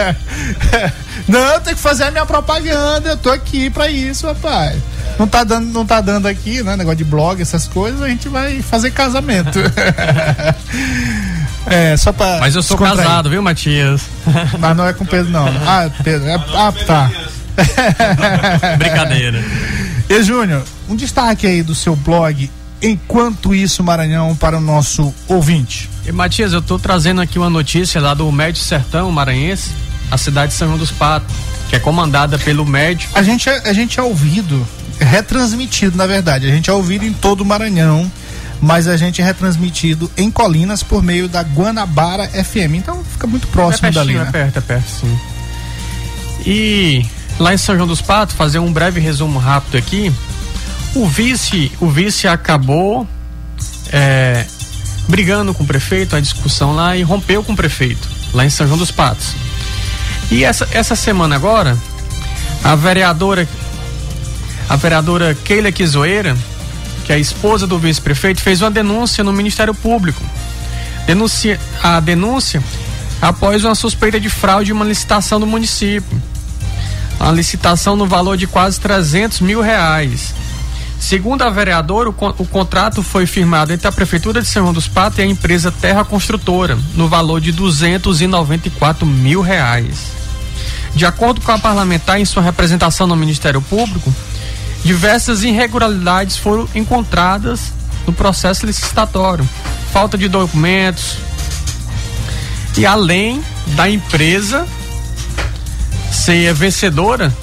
não, tem que fazer a minha propaganda, eu tô aqui pra isso, rapaz. Não tá dando, não tá dando aqui, né? Negócio de blog, essas coisas, a gente vai fazer casamento. É, só pra. Mas eu sou casado, viu, Matias? Mas não é com Pedro, não. Ah, Pedro. É, ah, tá. Brincadeira. E Júnior, um destaque aí do seu blog Enquanto Isso Maranhão para o nosso ouvinte. E Matias, eu estou trazendo aqui uma notícia lá do Médio Sertão Maranhense, a cidade de São João dos Patos, que é comandada pelo médio. A gente é, a gente é ouvido, é retransmitido na verdade, a gente é ouvido em todo o Maranhão mas a gente é retransmitido em Colinas por meio da Guanabara FM. Então fica muito próximo é dali. Né? É perto, é perto, sim. E lá em São João dos Patos, fazer um breve resumo rápido aqui. O vice, o vice acabou é, brigando com o prefeito, a discussão lá, e rompeu com o prefeito, lá em São João dos Patos. E essa, essa semana agora, a vereadora, a vereadora Keila Quizoeira, que a esposa do vice-prefeito fez uma denúncia no Ministério Público. Denuncia, a denúncia após uma suspeita de fraude em uma licitação do município. Uma licitação no valor de quase 300 mil reais. Segundo a vereadora, o, o, contrato foi firmado entre a Prefeitura de São João dos Patos e a empresa Terra Construtora, no valor de 294 mil reais. De acordo com a parlamentar em sua representação no Ministério Público, Diversas irregularidades foram encontradas no processo licitatório, falta de documentos. E além da empresa ser vencedora,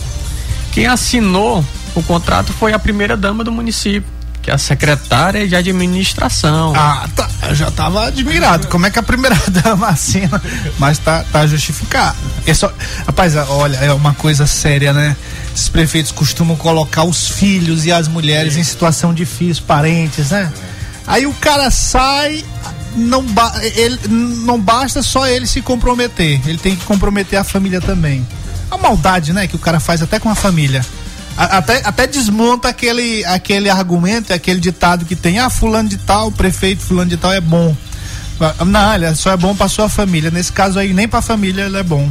quem assinou o contrato foi a primeira dama do município, que é a secretária de administração. Ah, tá, já tava admirado. Como é que a primeira dama assina? Mas tá, tá justificado. É só, rapaz, olha, é uma coisa séria, né? Esses prefeitos costumam colocar os filhos e as mulheres em situação difícil, parentes, né? Aí o cara sai, não, ba ele, não basta só ele se comprometer, ele tem que comprometer a família também. A maldade, né, que o cara faz até com a família. Até, até desmonta aquele, aquele argumento, aquele ditado que tem, ah, fulano de tal, prefeito fulano de tal é bom. Não, ele só é bom para sua família. Nesse caso aí, nem para a família ele é bom.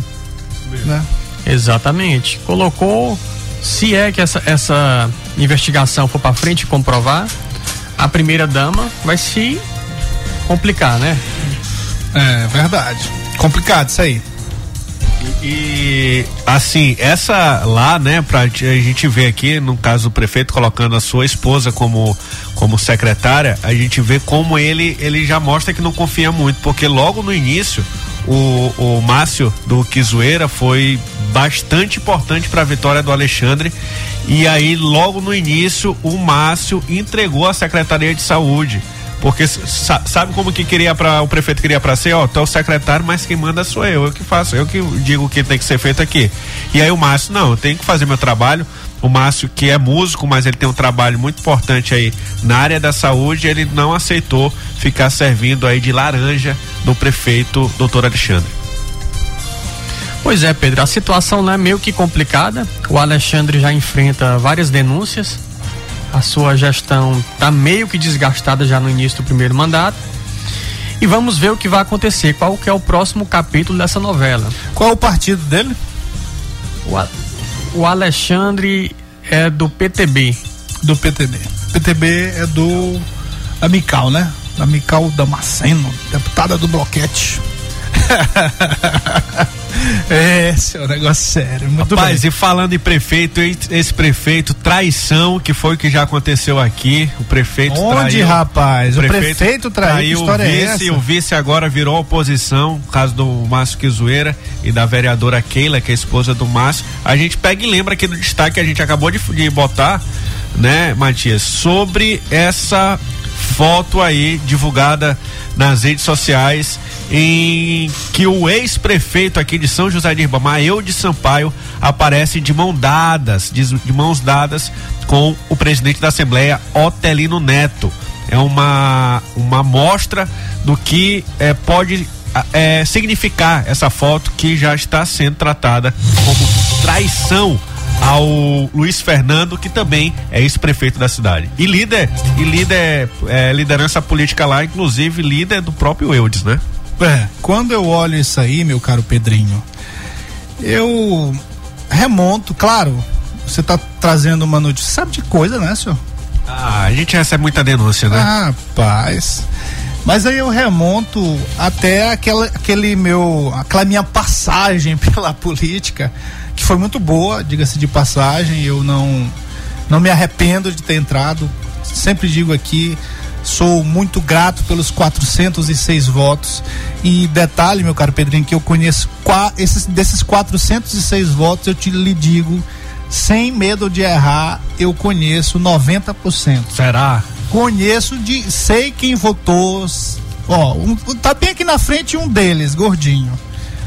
Né? Exatamente. Colocou, se é que essa, essa investigação for para frente comprovar, a primeira dama vai se complicar, né? É verdade. Complicado isso aí. E assim, essa lá, né, pra a gente ver aqui, no caso do prefeito colocando a sua esposa como como secretária, a gente vê como ele ele já mostra que não confia muito, porque logo no início o, o Márcio do Quizoeira foi bastante importante para a vitória do Alexandre. E aí, logo no início, o Márcio entregou a Secretaria de Saúde. Porque sabe como que queria para o prefeito queria para ser, ó, tu é o secretário, mas quem manda sou eu, eu que faço, eu que digo o que tem que ser feito aqui. E aí o Márcio, não, eu tenho que fazer meu trabalho. O Márcio, que é músico, mas ele tem um trabalho muito importante aí na área da saúde, ele não aceitou ficar servindo aí de laranja do prefeito doutor Alexandre. Pois é, Pedro, a situação é meio que complicada. O Alexandre já enfrenta várias denúncias. A sua gestão está meio que desgastada já no início do primeiro mandato. E vamos ver o que vai acontecer. Qual que é o próximo capítulo dessa novela? Qual é o partido dele? O, a, o Alexandre é do PTB. Do PTB. PTB é do Amical, né? Amical Damasceno, deputada do Bloquete. Esse é um negócio sério. Muito Rapaz, bem. e falando em prefeito, esse prefeito, traição, que foi o que já aconteceu aqui. O prefeito Onde, traiu, rapaz? O prefeito, prefeito traiu. traiu o vice, é o vice agora virou oposição, no caso do Márcio Quizueira e da vereadora Keila, que é a esposa do Márcio. A gente pega e lembra aqui do destaque que a gente acabou de, de botar, né, Matias, sobre essa foto aí divulgada nas redes sociais em que o ex-prefeito aqui de São José de Ribamar, eu de Sampaio, aparece de mão dadas, de, de mãos dadas com o presidente da Assembleia, Otelino Neto. É uma uma mostra do que é, pode é, significar essa foto que já está sendo tratada como traição ao Luiz Fernando, que também é ex-prefeito da cidade. E líder, e líder, é, liderança política lá, inclusive líder do próprio Eudes, né? É, quando eu olho isso aí, meu caro Pedrinho, eu remonto, claro, você está trazendo uma notícia, sabe de coisa, né, senhor? Ah, a gente recebe muita denúncia, né? Ah, rapaz. Mas aí eu remonto até aquela, aquele meu, aquela minha passagem pela política que foi muito boa, diga-se de passagem, eu não não me arrependo de ter entrado. Sempre digo aqui, sou muito grato pelos 406 votos. E detalhe, meu caro Pedrinho, que eu conheço esses, desses 406 votos, eu te lhe digo, sem medo de errar, eu conheço 90%. Será? Conheço de. Sei quem votou. Ó, um, tá bem aqui na frente um deles, gordinho.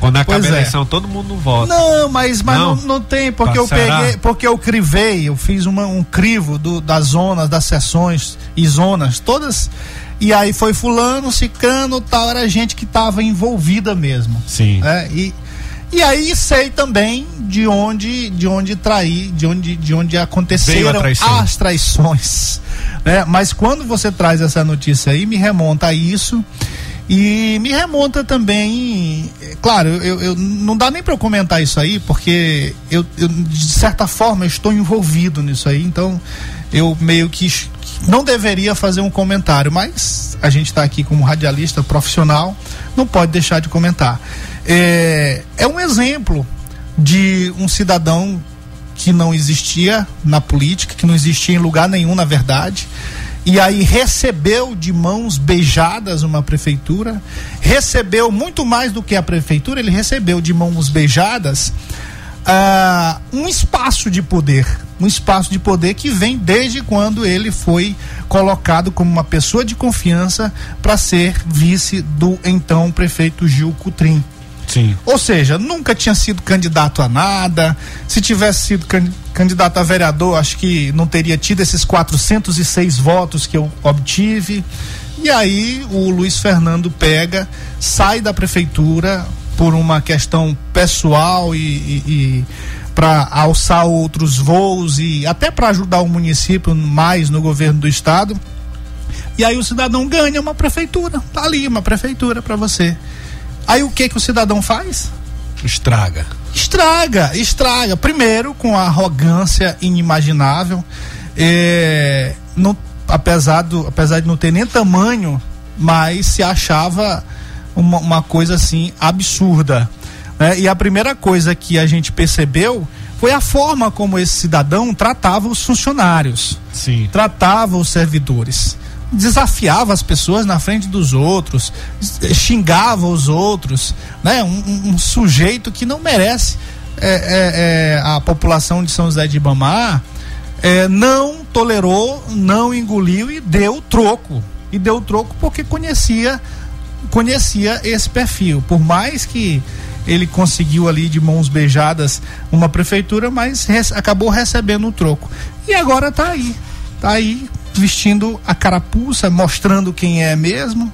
Quando acaba a é. eleição, todo mundo vota. Não, mas, mas não? Não, não tem, porque eu peguei, porque eu crivei, eu fiz uma, um crivo do, das zonas, das sessões e zonas, todas. E aí foi fulano, cicano, tal, era gente que estava envolvida mesmo. Sim. É, e, e aí sei também de onde de onde trair, de onde de onde aconteceram as traições, né? Mas quando você traz essa notícia aí, me remonta a isso e me remonta também, claro, eu, eu não dá nem para eu comentar isso aí, porque eu, eu, de certa forma estou envolvido nisso aí, então eu meio que não deveria fazer um comentário, mas a gente está aqui como radialista profissional, não pode deixar de comentar. É, é um exemplo de um cidadão que não existia na política, que não existia em lugar nenhum, na verdade e aí recebeu de mãos beijadas uma prefeitura, recebeu muito mais do que a prefeitura, ele recebeu de mãos beijadas ah, um espaço de poder, um espaço de poder que vem desde quando ele foi colocado como uma pessoa de confiança para ser vice do então prefeito Gil Cutrim. Sim. Ou seja, nunca tinha sido candidato a nada. Se tivesse sido can- candidato a vereador, acho que não teria tido esses 406 votos que eu obtive. E aí o Luiz Fernando pega, sai da prefeitura por uma questão pessoal e, e, e para alçar outros voos e até para ajudar o município mais no governo do estado. E aí o cidadão ganha uma prefeitura, tá ali uma prefeitura para você. Aí o que que o cidadão faz? Estraga. Estraga, estraga. Primeiro, com a arrogância inimaginável. É, não, apesar, do, apesar de não ter nem tamanho, mas se achava uma, uma coisa assim absurda. né? E a primeira coisa que a gente percebeu foi a forma como esse cidadão tratava os funcionários, Sim. tratava os servidores. Desafiava as pessoas na frente dos outros, xingava os outros, né? Um, um- um sujeito que não merece é, é, é, a população de São José de Ibamar é, não tolerou, não engoliu e deu troco. E deu troco porque conhecia conhecia esse perfil. Por mais que ele conseguiu ali de mãos beijadas uma prefeitura, mas acabou recebendo o troco. E agora tá aí. Tá aí vestindo a carapuça, mostrando quem é mesmo.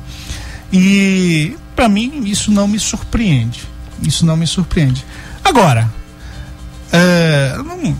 E para mim isso não me surpreende. Isso não me surpreende. Agora, é, não,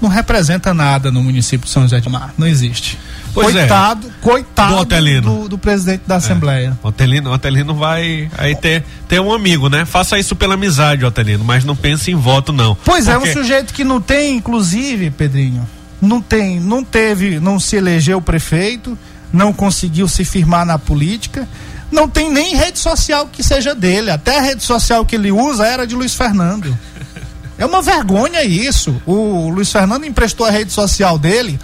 não representa nada no município de São José de Mar. Não existe. Pois é. coitado, coitado Do Otelino. do, do presidente da Assembleia. O Otelino, Otelino vai aí ter, ter um amigo, né? Faça isso pela amizade, Otelino, mas não pense em voto, não. Pois é, um Porque- sujeito que não tem, inclusive, Pedrinho, não tem, não teve, não se elegeu prefeito, não conseguiu se firmar na política, não tem nem rede social que seja dele. Até a rede social que ele usa era de Luiz Fernando. É uma vergonha isso. O Luiz Fernando emprestou a rede social dele,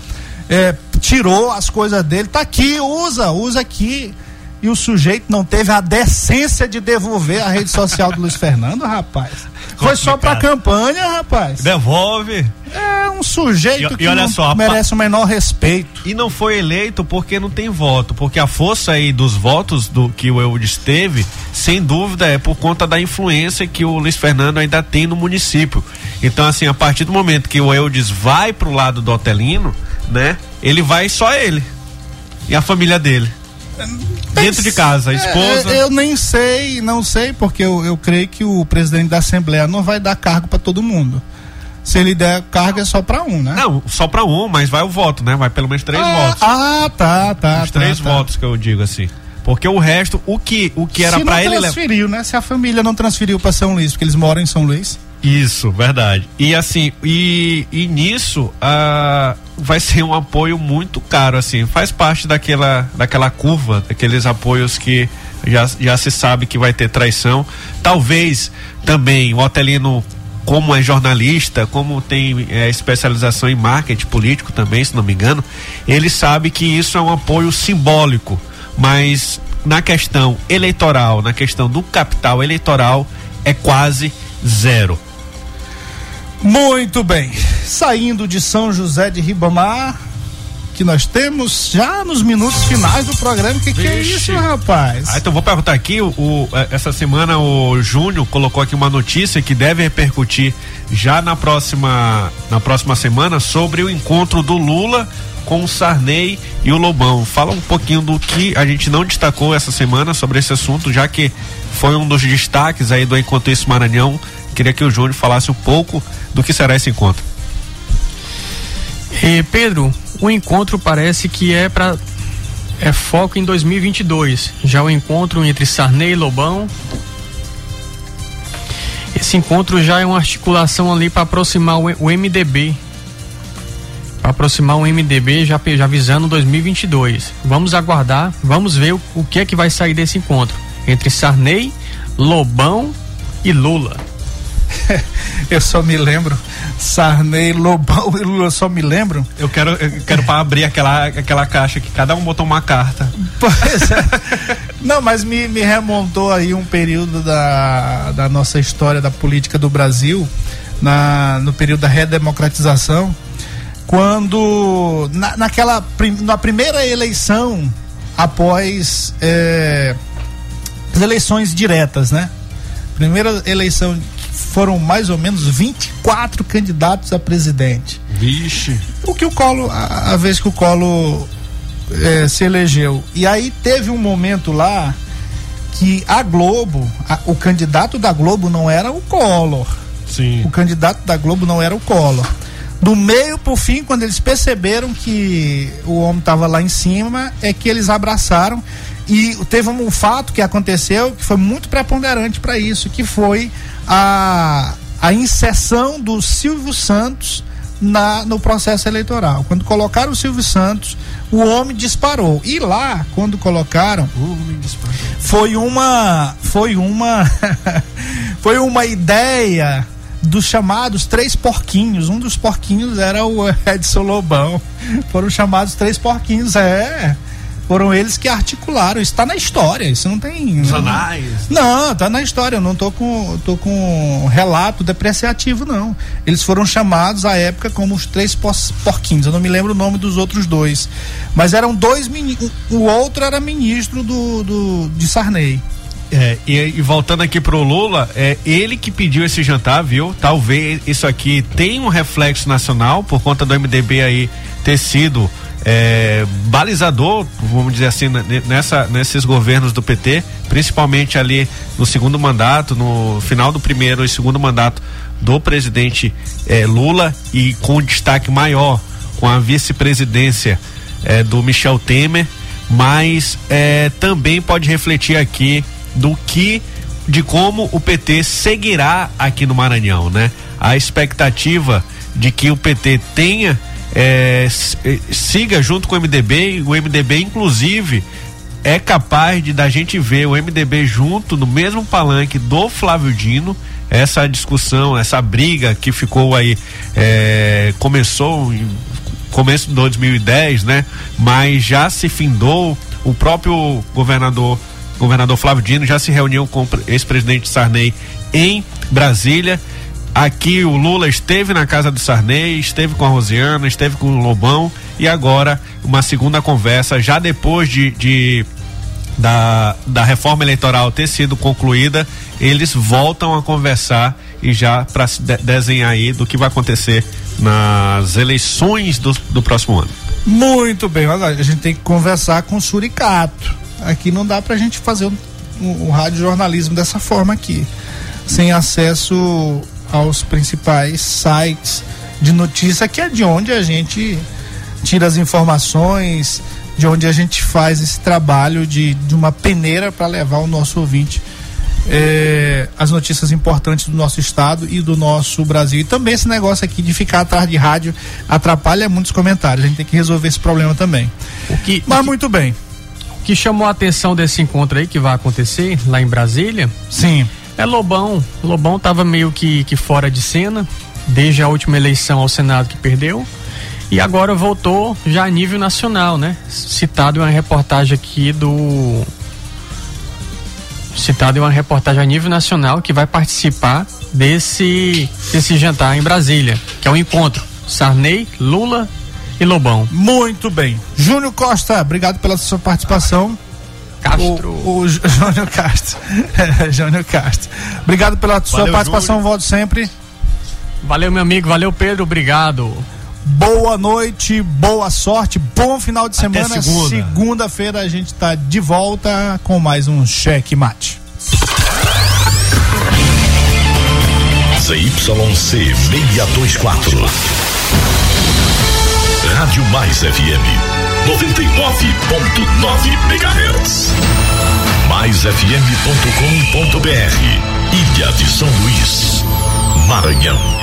é, tirou as coisas dele, tá aqui, usa, usa aqui. E o sujeito não teve a decência de devolver a rede social do Luiz Fernando, rapaz. Foi só pra campanha, rapaz. Devolve. É um sujeito E- e que olha não só, merece o menor respeito. E não foi eleito porque não tem voto, porque a força aí dos votos do que o Eudes teve, sem dúvida, é por conta da influência que o Luiz Fernando ainda tem no município. Então, assim, a partir do momento que o Eudes vai pro lado do Otelino, né? Ele vai só ele. E a família dele. Dentro de casa, a esposa. É, eu nem sei, não sei, porque eu, eu creio que o presidente da Assembleia não vai dar cargo pra todo mundo. Se ele der cargo é só pra um, né? Não, só pra um, mas vai o voto, né? Vai pelo menos três ah, votos. Ah, tá, tá. Os tá, três tá. votos que eu digo assim. Porque o resto, o que, o que era não ele transferiu, né? Se a família não transferiu pra São Luís, porque eles moram em São Luís. Isso, verdade. E assim, e, e nisso ah, vai ser um apoio muito caro, assim, faz parte daquela, daquela curva, daqueles apoios que já, já se sabe que vai ter traição. Talvez também o Otelino, como é jornalista, como tem eh, especialização em marketing político também, se não me engano, ele sabe que isso é um apoio simbólico, mas na questão eleitoral, na questão do capital eleitoral, é quase zero. Muito bem. Saindo de São José de Ribamar, que nós temos já nos minutos finais do programa. Que que é isso, rapaz? Ah, então vou perguntar aqui, o, o- eh, essa semana o Júnior colocou aqui uma notícia que deve repercutir já na próxima, na próxima semana sobre o encontro do Lula com o Sarney e o Lobão. Fala um pouquinho do que a gente não destacou essa semana sobre esse assunto, já que foi um dos destaques aí do Enquanto Isso Maranhão. Queria que o Júnior falasse um pouco do que será esse encontro. E Pedro, o encontro parece que é para é foco em 2022. Já o encontro entre Sarney e Lobão. Esse encontro já é uma articulação ali para aproximar o, MDB. Para aproximar o MDB já, já visando 2022. Vamos aguardar, vamos ver o, o que é que vai sair desse encontro entre Sarney, Lobão e Lula. Eu só me lembro. Sarney, Lobão e Lula, só me lembro. Eu quero, eu quero para abrir aquela, aquela caixa que cada um botou uma carta. Pois é. Não, mas me, me remontou aí um período da, da nossa história da política do Brasil, na, no período da redemocratização, quando na, naquela na primeira eleição após é, as eleições diretas, né? Primeira eleição foram mais ou menos 24 candidatos a presidente. Vixe. O que o Colo, a, a vez que o Colo é, se elegeu. E aí teve um momento lá que a Globo, a, o candidato da Globo não era o Collor. Sim. O candidato da Globo não era o Collor. Do meio pro fim, quando eles perceberam que o homem estava lá em cima, é que eles abraçaram. E teve um fato que aconteceu que foi muito preponderante para isso, que foi a, a inserção do Silvio Santos na, no processo eleitoral. Quando colocaram o Silvio Santos, o homem disparou. E lá, quando colocaram, foi uma foi uma foi uma ideia dos chamados três porquinhos. Um dos porquinhos era o Edson Lobão. Foram chamados três porquinhos, é. Foram eles que articularam. Isso tá na história. Isso não tem. Os anais. Não, tá na história. Eu não tô com, tô com relato depreciativo, não. Eles foram chamados à época como os três porquinhos. Eu não me lembro o nome dos outros dois. Mas eram dois ministros. O outro era ministro do, do, de Sarney. É, e, e, voltando aqui pro Lula, é ele que pediu esse jantar, viu? Talvez isso aqui tenha um reflexo nacional por conta do MDB aí ter sido é, balizador, vamos dizer assim, nessa, nesses governos do PT, principalmente ali no segundo mandato, no final do primeiro e segundo mandato do presidente é, Lula e com destaque maior com a vice-presidência é, do Michel Temer, mas é, também pode refletir aqui do que de como o PT seguirá aqui no Maranhão, né? A expectativa de que o PT tenha é, siga junto com o MDB o MDB inclusive é capaz de da gente ver o MDB junto no mesmo palanque do Flávio Dino. Essa discussão essa briga que ficou aí é, começou em começo de 2010 né? Mas já se findou. O próprio governador governador Flávio Dino já se reuniu com o ex-presidente Sarney em Brasília Aqui o Lula esteve na casa do Sarney, esteve com a Rosiana, esteve com o Lobão e agora uma segunda conversa, já depois de, de da, da reforma eleitoral ter sido concluída, eles voltam a conversar e já para se de, desenhar aí do que vai acontecer nas eleições do, do próximo ano. Muito bem, a gente tem que conversar com o Suricato. Aqui não dá para a gente fazer o, o, o rádio jornalismo dessa forma aqui, sem acesso aos principais sites de notícia, que é de onde a gente tira as informações, de onde a gente faz esse trabalho de, de uma peneira para levar o nosso ouvinte é, as notícias importantes do nosso estado e do nosso Brasil. E também esse negócio aqui de ficar atrás de rádio atrapalha muitos comentários. A gente tem que resolver esse problema também. O que, Mas o que, muito bem. O que chamou a atenção desse encontro aí que vai acontecer lá em Brasília? Sim é Lobão. Lobão estava meio que, que fora de cena, desde a última eleição ao Senado que perdeu. E agora voltou já a nível nacional, né? Citado em uma reportagem aqui do. Citado em uma reportagem a nível nacional que vai participar desse, desse jantar em Brasília, que é o um encontro Sarney, Lula e Lobão. Muito bem. Júnior Costa, obrigado pela sua participação. Castro. O, o Júnior Castro. Júnior Castro. Obrigado pela sua valeu, participação, Júnior. volto sempre. Valeu, meu amigo. Valeu, Pedro. Obrigado. Boa noite, boa sorte, bom final de semana. Segunda-feira segunda a gente está de volta com mais um cheque mate. ZYC 624. Rádio Mais FM 99.9 MHz. MaisFM.com.br Ilha de São Luís, Maranhão.